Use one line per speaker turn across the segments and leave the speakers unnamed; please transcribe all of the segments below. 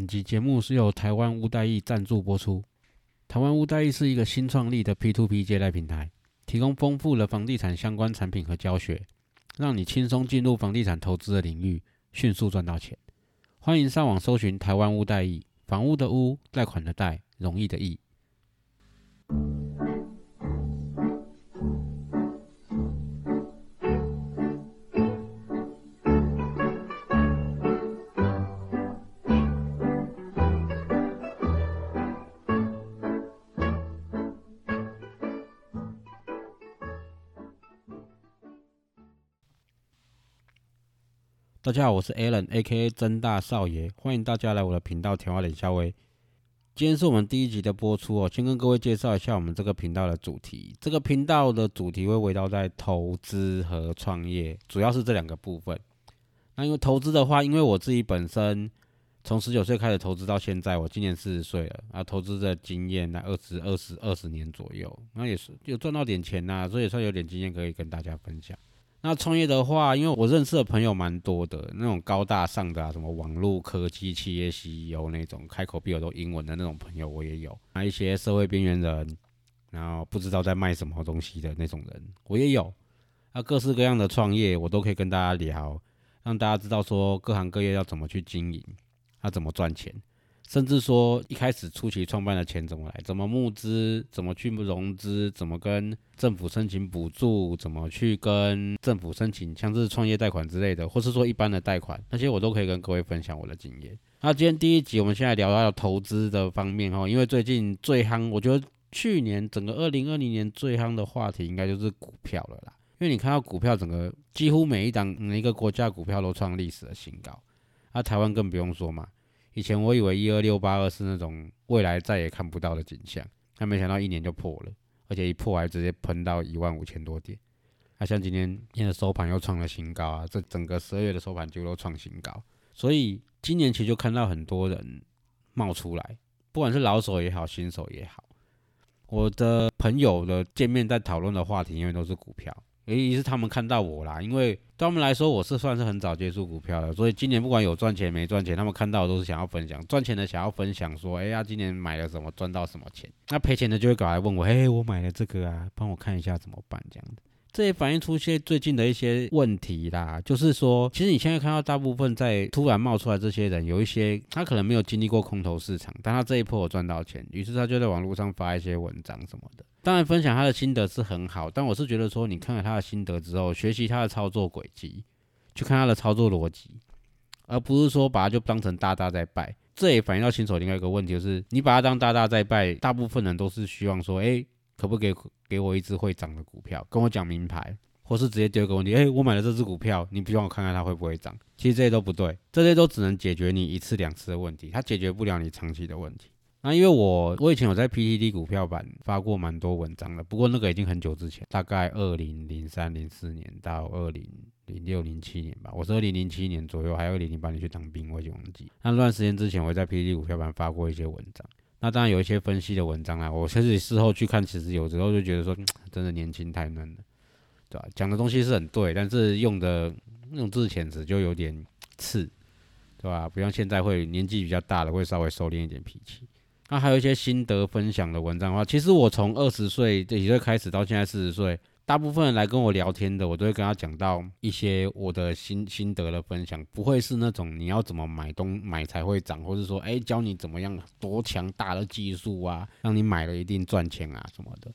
本集节目是由台湾屋代易赞助播出。台湾屋代易是一个新创立的 P2P 借贷平台，提供丰富的房地产相关产品和教学，让你轻松进入房地产投资的领域，迅速赚到钱。欢迎上网搜寻台湾屋代易，房屋的屋，贷款的贷，容易的易。大家好，我是 Alan，A.K.A. 真大少爷，欢迎大家来我的频道甜话脸夏威。今天是我们第一集的播出哦，先跟各位介绍一下我们这个频道的主题。这个频道的主题会围绕在投资和创业，主要是这两个部分。那因为投资的话，因为我自己本身从十九岁开始投资到现在，我今年四十岁了啊，投资的经验那二十二十二十年左右，那也是有赚到点钱呐，所以也算有点经验可以跟大家分享。那创业的话，因为我认识的朋友蛮多的，那种高大上的啊，什么网络科技企业 CEO 那种，开口闭口都英文的那种朋友我也有，还一些社会边缘人，然后不知道在卖什么东西的那种人我也有，那各式各样的创业我都可以跟大家聊，让大家知道说各行各业要怎么去经营，要怎么赚钱。甚至说一开始初期创办的钱怎么来，怎么募资，怎么去融资，怎么跟政府申请补助，怎么去跟政府申请像是创业贷款之类的，或是说一般的贷款，那些我都可以跟各位分享我的经验。那今天第一集我们现在聊到投资的方面哈，因为最近最夯，我觉得去年整个二零二零年最夯的话题应该就是股票了啦，因为你看到股票整个几乎每一档每一个国家股票都创历史的新高，那台湾更不用说嘛。以前我以为一二六八二是那种未来再也看不到的景象，但没想到一年就破了，而且一破还直接喷到一万五千多点。那像今天今天收盘又创了新高啊，这整个十二月的收盘就都创新高，所以今年其实就看到很多人冒出来，不管是老手也好，新手也好，我的朋友的见面在讨论的话题，因为都是股票。原因是他们看到我啦，因为对他们来说，我是算是很早接触股票的，所以今年不管有赚钱没赚钱，他们看到都是想要分享。赚钱的想要分享，说：“哎呀，今年买了什么，赚到什么钱。”那赔钱的就会搞来问我：“哎，我买了这个啊，帮我看一下怎么办？”这样的。这也反映出些最近的一些问题啦，就是说，其实你现在看到大部分在突然冒出来这些人，有一些他可能没有经历过空头市场，但他这一波有赚到钱，于是他就在网络上发一些文章什么的。当然，分享他的心得是很好，但我是觉得说，你看了他的心得之后，学习他的操作轨迹，去看他的操作逻辑，而不是说把他就当成大大在拜。这也反映到新手另外一个问题，就是你把他当大大在拜，大部分人都是希望说，哎。可不可以给我一只会涨的股票？跟我讲名牌，或是直接丢个问题：哎，我买了这只股票，你不让我看看它会不会涨？其实这些都不对，这些都只能解决你一次两次的问题，它解决不了你长期的问题。那因为我我以前有在 PTT 股票版发过蛮多文章的，不过那个已经很久之前，大概二零零三零四年到二零零六零七年吧。我是二零零七年左右，还有二零零八年去当兵，我已经忘记。那段时间之前，我在 PTT 股票版发过一些文章。那当然有一些分析的文章啦，我甚至事后去看，其实有时候就觉得说，真的年轻太嫩了，对吧？讲的东西是很对，但是用的那种字遣词就有点刺，对吧？不像现在会年纪比较大了，会稍微收敛一点脾气。那还有一些心得分享的文章的话，其实我从二十岁这一岁开始到现在四十岁。大部分人来跟我聊天的，我都会跟他讲到一些我的心心得的分享，不会是那种你要怎么买东买才会涨，或者说哎教你怎么样多强大的技术啊，让你买了一定赚钱啊什么的。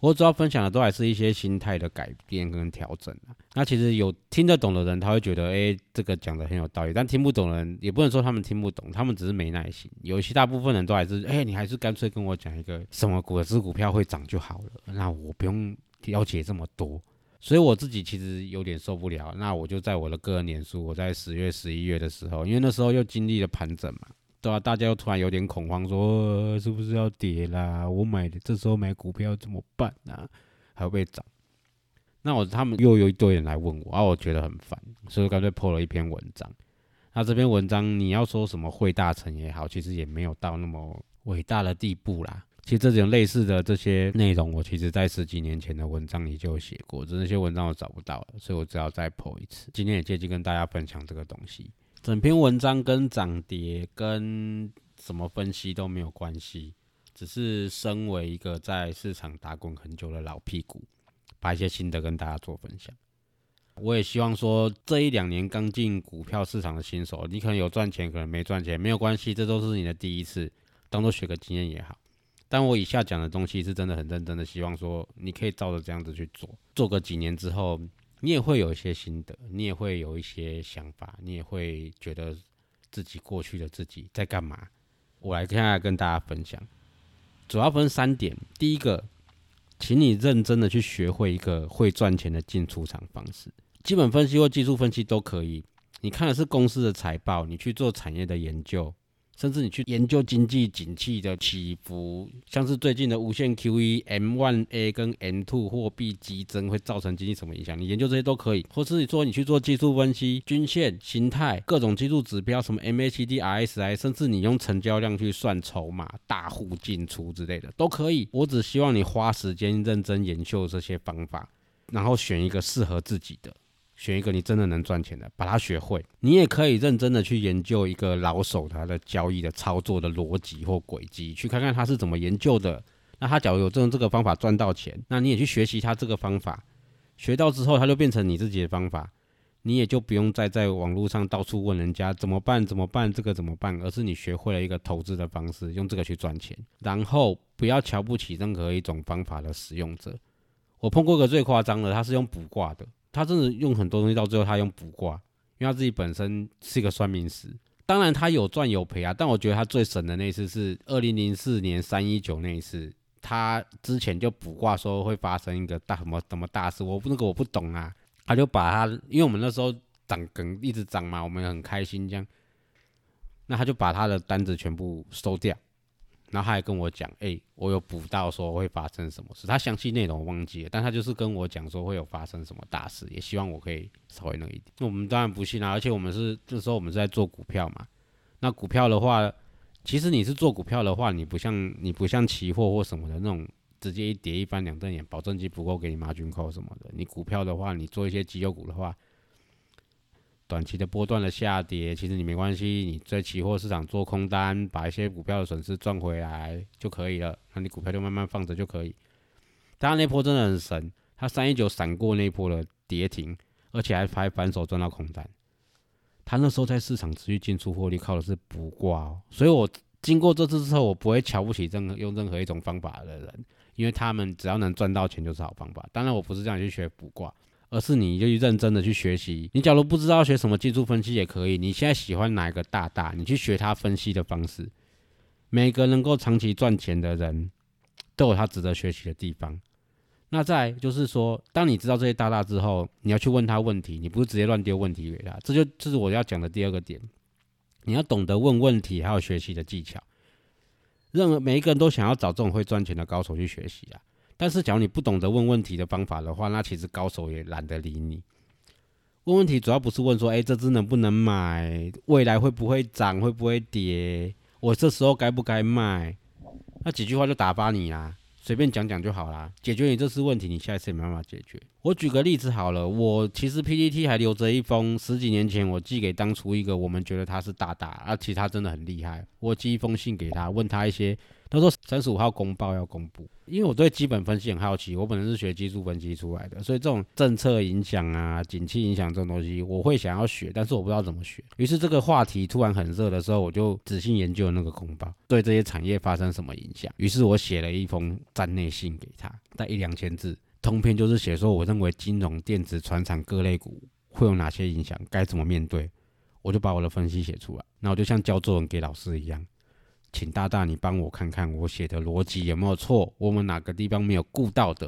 我主要分享的都还是一些心态的改变跟调整啊。那其实有听得懂的人，他会觉得哎这个讲的很有道理，但听不懂的人也不能说他们听不懂，他们只是没耐心。有些大部分人都还是哎你还是干脆跟我讲一个什么股市股票会涨就好了，那我不用。了解这么多，所以我自己其实有点受不了。那我就在我的个人脸书，我在十月、十一月的时候，因为那时候又经历了盘整嘛，对吧？大家又突然有点恐慌，说是不是要跌啦？我买的这时候买股票怎么办啊？还会被涨？那我他们又有一堆人来问我，啊，我觉得很烦，所以干脆破了一篇文章。那这篇文章你要说什么会大成也好，其实也没有到那么伟大的地步啦。其实这种类似的这些内容，我其实在十几年前的文章里就有写过，只是那些文章我找不到了，所以我只好再 po 一次。今天也借机跟大家分享这个东西。整篇文章跟涨跌跟什么分析都没有关系，只是身为一个在市场打滚很久的老屁股，把一些心得跟大家做分享。我也希望说，这一两年刚进股票市场的新手，你可能有赚钱，可能没赚钱，没有关系，这都是你的第一次，当做学个经验也好。但我以下讲的东西是真的很认真的，希望说你可以照着这样子去做，做个几年之后。你也会有一些心得，你也会有一些想法，你也会觉得自己过去的自己在干嘛。我来现在跟大家分享，主要分三点。第一个，请你认真的去学会一个会赚钱的进出场方式，基本分析或技术分析都可以。你看的是公司的财报，你去做产业的研究。甚至你去研究经济景气的起伏，像是最近的无限 QE、M1A 跟 M2 货币激增会造成经济什么影响？你研究这些都可以，或是你说你去做技术分析、均线形态、各种技术指标，什么 MACD、RSI，甚至你用成交量去算筹码、大户进出之类的都可以。我只希望你花时间认真研究这些方法，然后选一个适合自己的。选一个你真的能赚钱的，把它学会。你也可以认真的去研究一个老手他的交易的操作的逻辑或轨迹，去看看他是怎么研究的。那他假如有这种这个方法赚到钱，那你也去学习他这个方法。学到之后，他就变成你自己的方法，你也就不用再在网络上到处问人家怎么办怎么办这个怎么办，而是你学会了一个投资的方式，用这个去赚钱。然后不要瞧不起任何一种方法的使用者。我碰过个最夸张的，他是用卜卦的。他真的用很多东西，到最后他用卜卦，因为他自己本身是一个算命师。当然他有赚有赔啊，但我觉得他最神的那次是二零零四年三一九那一次，他之前就卜卦说会发生一个大什么什么大事，我那个我不懂啊，他就把他，因为我们那时候涨梗一直涨嘛，我们很开心这样，那他就把他的单子全部收掉。然后他还跟我讲，哎，我有补到说会发生什么事，他详细内容我忘记了，但他就是跟我讲说会有发生什么大事，也希望我可以稍微那一点。那我们当然不信啊，而且我们是这时候我们是在做股票嘛。那股票的话，其实你是做股票的话，你不像你不像期货或什么的那种直接一跌一翻两瞪眼，保证金不够给你妈军扣什么的。你股票的话，你做一些绩优股的话。短期的波段的下跌，其实你没关系，你在期货市场做空单，把一些股票的损失赚回来就可以了。那你股票就慢慢放着就可以。当然那波真的很神，他三一九闪过那波的跌停，而且还还反手赚到空单。他那时候在市场持续进出获利，靠的是补挂。所以我经过这次之后，我不会瞧不起任何用任何一种方法的人，因为他们只要能赚到钱就是好方法。当然我不是这样去学补挂。而是你就去认真的去学习。你假如不知道学什么技术分析也可以。你现在喜欢哪一个大大，你去学他分析的方式。每个能够长期赚钱的人，都有他值得学习的地方。那再就是说，当你知道这些大大之后，你要去问他问题，你不是直接乱丢问题给他。这就这是我要讲的第二个点。你要懂得问问题，还有学习的技巧。任何每一个人都想要找这种会赚钱的高手去学习啊。但是，假如你不懂得问问题的方法的话，那其实高手也懒得理你。问问题主要不是问说，哎，这只能不能买？未来会不会涨？会不会跌？我这时候该不该卖？那几句话就打发你啦。随便讲讲就好啦，解决你这次问题，你下一次也没办法解决。我举个例子好了，我其实 PPT 还留着一封十几年前我寄给当初一个我们觉得他是大大，啊，其实他真的很厉害。我寄一封信给他，问他一些，他说三十五号公报要公布。因为我对基本分析很好奇，我本身是学技术分析出来的，所以这种政策影响啊、景气影响这种东西，我会想要学，但是我不知道怎么学。于是这个话题突然很热的时候，我就仔细研究那个公报，对这些产业发生什么影响。于是我写了一封站内信给他，带一两千字，通篇就是写说我认为金融、电子、船厂各类股会有哪些影响，该怎么面对。我就把我的分析写出来，那我就像教作文给老师一样。请大大你帮我看看我写的逻辑有没有错，我们哪个地方没有顾到的，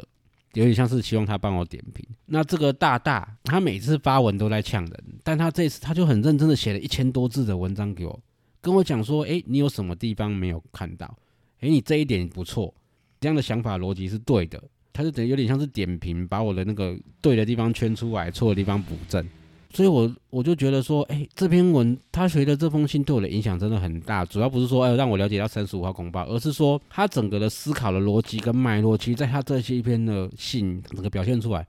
有点像是希望他帮我点评。那这个大大他每次发文都在呛人，但他这次他就很认真的写了一千多字的文章给我，跟我讲说，诶，你有什么地方没有看到？诶，你这一点不错，这样的想法逻辑是对的。他就等于有点像是点评，把我的那个对的地方圈出来，错的地方补正。所以，我我就觉得说，哎，这篇文他学的这封信对我的影响真的很大。主要不是说，哎，让我了解到三十五号公报，而是说他整个的思考的逻辑跟脉络，其实在他这些篇的信整个表现出来，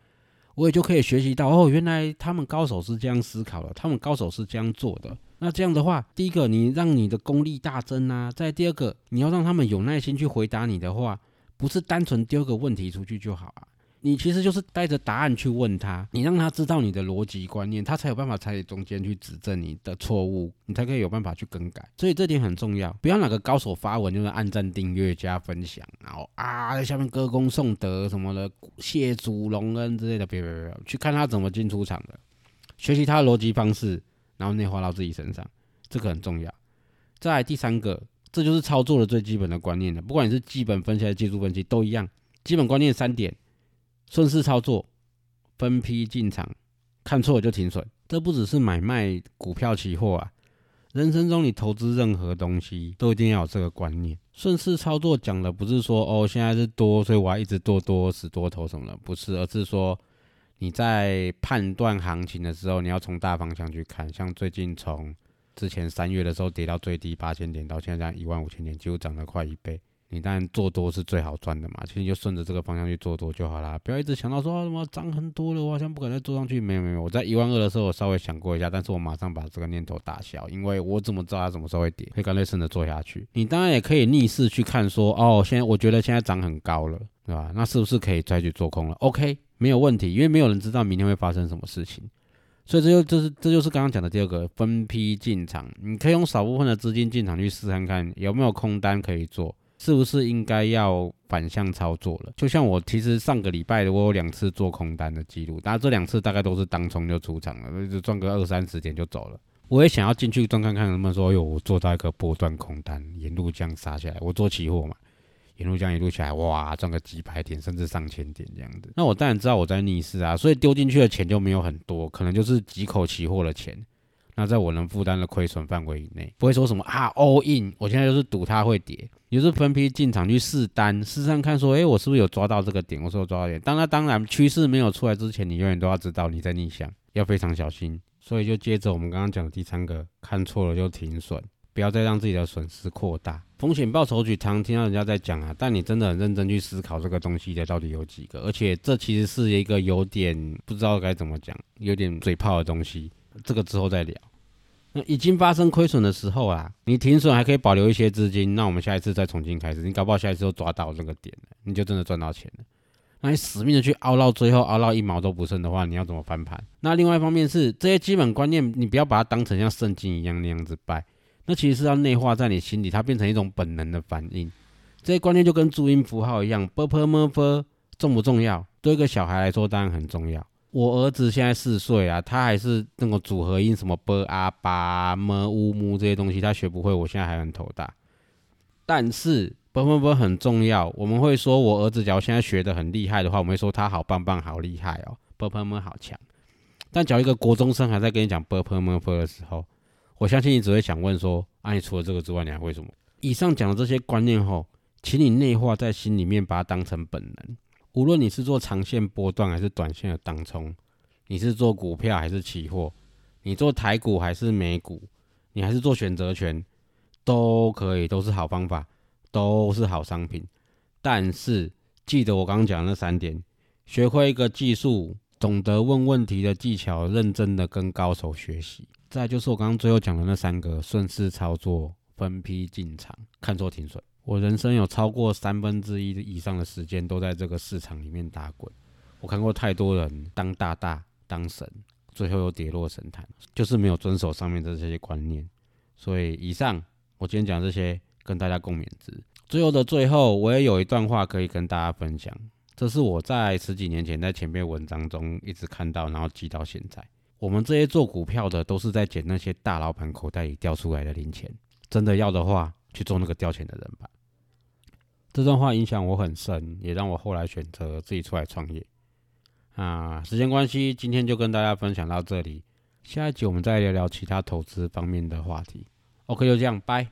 我也就可以学习到，哦，原来他们高手是这样思考的，他们高手是这样做的。那这样的话，第一个你让你的功力大增啊，再第二个你要让他们有耐心去回答你的话，不是单纯丢个问题出去就好啊。你其实就是带着答案去问他，你让他知道你的逻辑观念，他才有办法在中间去指正你的错误，你才可以有办法去更改。所以这点很重要，不要哪个高手发文就是按赞、订阅、加分享，然后啊在下面歌功颂德什么的，谢主隆恩之类的，别别别，去看他怎么进出场的，学习他的逻辑方式，然后内化到自己身上，这个很重要。再来第三个，这就是操作的最基本的观念了，不管你是基本分析还是技术分析都一样，基本观念三点。顺势操作，分批进场，看错就停损。这不只是买卖股票、期货啊，人生中你投资任何东西都一定要有这个观念。顺势操作讲的不是说哦，现在是多，所以我要一直多多死多头什么的，不是，而是说你在判断行情的时候，你要从大方向去看。像最近从之前三月的时候跌到最低八千点，到现在一万五千点，几乎涨了快一倍。你当然做多是最好赚的嘛，其实你就顺着这个方向去做多就好啦，不要一直想到说什么涨很多了，我好像不敢再做上去。没有没有，我在一万二的时候我稍微想过一下，但是我马上把这个念头打消，因为我怎么知道它什么时候会跌，可以干脆顺着做下去。你当然也可以逆势去看说，哦，现在我觉得现在涨很高了，对吧？那是不是可以再去做空了？OK，没有问题，因为没有人知道明天会发生什么事情，所以这就这是这就是刚刚讲的第二个分批进场，你可以用少部分的资金进场去试看看有没有空单可以做。是不是应该要反向操作了？就像我其实上个礼拜我有两次做空单的记录，但这两次大概都是当冲就出场了，就赚个二三十点就走了。我也想要进去赚看看，能不能说，哟，我做到一个波段空单，沿路这样杀下来。我做期货嘛，沿路这样一路下来，哇，赚个几百点甚至上千点这样子。那我当然知道我在逆势啊，所以丢进去的钱就没有很多，可能就是几口期货的钱。那在我能负担的亏损范围以内，不会说什么啊 all in，我现在就是赌它会跌，也是分批进场去试单，试上看说，哎，我是不是有抓到这个点？我说抓到点。当然，当然趋势没有出来之前，你永远都要知道你在逆向，要非常小心。所以就接着我们刚刚讲的第三个，看错了就停损，不要再让自己的损失扩大。风险报酬率常听到人家在讲啊，但你真的很认真去思考这个东西的到底有几个？而且这其实是一个有点不知道该怎么讲，有点嘴炮的东西。这个之后再聊。那已经发生亏损的时候啊，你停损还可以保留一些资金，那我们下一次再重新开始。你搞不好下一次又抓到这个点了，你就真的赚到钱了。那你死命的去熬到最后，熬到一毛都不剩的话，你要怎么翻盘？那另外一方面是这些基本观念，你不要把它当成像圣经一样那样子拜，那其实是要内化在你心里，它变成一种本能的反应。这些观念就跟注音符号一样，b p m f 重不重要？对一个小孩来说，当然很重要。我儿子现在四岁啊，他还是那个组合音什么 b 啊、巴、么、乌、木这些东西，他学不会。我现在还很头大。但是 b b b 很重要。我们会说，我儿子假如现在学的很厉害的话，我们会说他好棒棒、好厉害哦 b b m 好强。但假如一个国中生还在跟你讲 b b m f 的时候，我相信你只会想问说：啊，你除了这个之外，你还会什么？以上讲的这些观念后，请你内化在心里面，把它当成本能。无论你是做长线波段还是短线的当冲，你是做股票还是期货，你做台股还是美股，你还是做选择权，都可以，都是好方法，都是好商品。但是记得我刚刚讲的那三点：学会一个技术，懂得问问题的技巧，认真的跟高手学习。再就是我刚刚最后讲的那三个：顺势操作、分批进场、看错停损。我人生有超过三分之一以上的时间都在这个市场里面打滚。我看过太多人当大大当神，最后又跌落神坛，就是没有遵守上面的这些观念。所以以上我今天讲这些，跟大家共勉之。最后的最后，我也有一段话可以跟大家分享。这是我在十几年前在前面文章中一直看到，然后记到现在。我们这些做股票的，都是在捡那些大老板口袋里掉出来的零钱。真的要的话，去做那个掉钱的人吧。这段话影响我很深，也让我后来选择自己出来创业。啊，时间关系，今天就跟大家分享到这里。下一集我们再聊聊其他投资方面的话题。OK，就这样，拜。